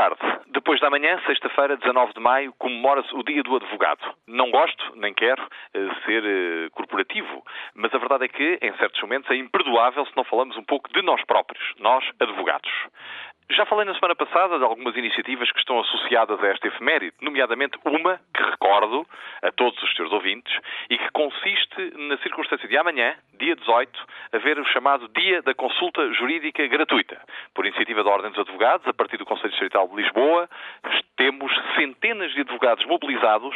tarde. Depois da manhã, sexta-feira, 19 de maio, comemora-se o Dia do Advogado. Não gosto, nem quero uh, ser uh, corporativo, mas a verdade é que, em certos momentos, é imperdoável se não falamos um pouco de nós próprios, nós, advogados. Já falei na semana passada de algumas iniciativas que estão associadas a esta efeméride, nomeadamente uma que recordo a todos os seus ouvintes e que consiste na circunstância de amanhã, dia 18, haver o chamado Dia da Consulta Jurídica Gratuita. Por iniciativa da Ordem dos Advogados, a partir do Conselho Distrital de Lisboa, temos centenas de advogados mobilizados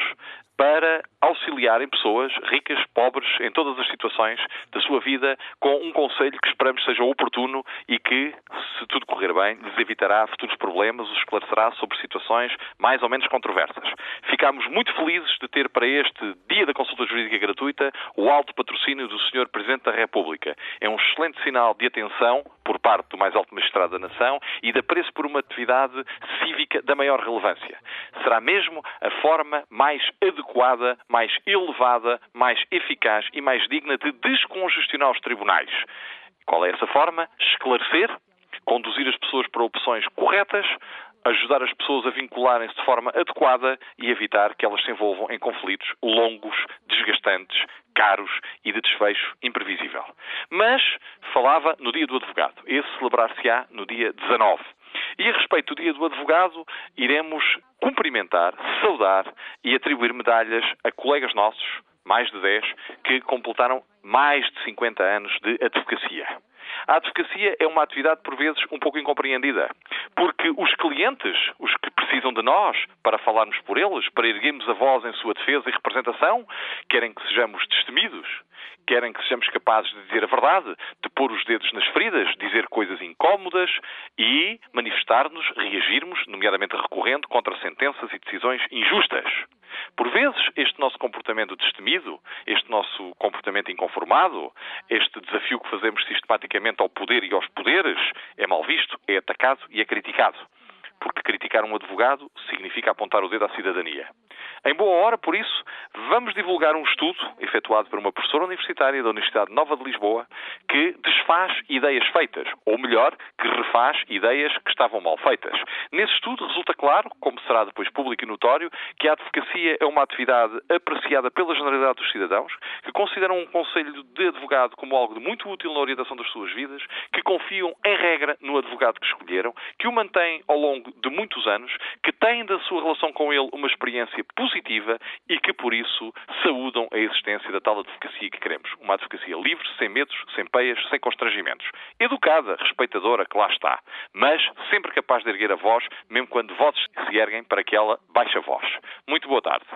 para auxiliarem pessoas ricas, pobres, em todas as situações da sua vida, com um conselho que esperamos seja oportuno e que, se tudo correr bem, lhes evitará futuros problemas, os esclarecerá sobre situações mais ou menos controversas. Ficámos muito felizes de ter para este Dia da Consulta Jurídica Gratuita o alto patrocínio do Sr. Presidente da República. É um excelente sinal de atenção por parte do mais alto magistrado da nação e de apreço por uma atividade cívica da maior relevância. Será mesmo a forma mais adequada, mais elevada, mais eficaz e mais digna de descongestionar os tribunais. Qual é essa forma? Esclarecer, conduzir as pessoas para opções corretas, ajudar as pessoas a vincularem-se de forma adequada e evitar que elas se envolvam em conflitos longos, desgastantes, caros e de desfecho imprevisível. Mas falava no dia do advogado. Esse celebrar-se-á no dia 19. E a respeito do Dia do Advogado, iremos cumprimentar, saudar e atribuir medalhas a colegas nossos, mais de 10, que completaram mais de 50 anos de advocacia. A advocacia é uma atividade, por vezes, um pouco incompreendida. Porque os clientes, os que precisam de nós para falarmos por eles, para erguermos a voz em sua defesa e representação, querem que sejamos destemidos, querem que sejamos capazes de dizer a verdade, de pôr os dedos nas feridas, dizer coisas incómodas e manifestar-nos, reagirmos, nomeadamente recorrendo contra sentenças e decisões injustas. Por vezes, este nosso comportamento destemido, este nosso comportamento inconformado, este desafio que fazemos sistematicamente ao poder e aos poderes, é mal visto, é atacado e é criticado. Porque criticar um advogado significa apontar o dedo à cidadania. Em boa hora, por isso, vamos divulgar um estudo efetuado por uma professora universitária da Universidade Nova de Lisboa que desfaz ideias feitas, ou melhor, que refaz ideias que estavam mal feitas. Nesse estudo resulta claro, como será depois público e notório, que a advocacia é uma atividade apreciada pela generalidade dos cidadãos, que consideram um conselho de advogado como algo muito útil na orientação das suas vidas, que confiam, em regra, no advogado que escolheram, que o mantêm ao longo de muitos anos, que têm da sua relação com ele uma experiência positiva positiva e que, por isso, saúdam a existência da tal advocacia que queremos. Uma advocacia livre, sem medos, sem peias, sem constrangimentos. Educada, respeitadora, que lá está. Mas sempre capaz de erguer a voz, mesmo quando vozes se erguem para que ela baixe a voz. Muito boa tarde.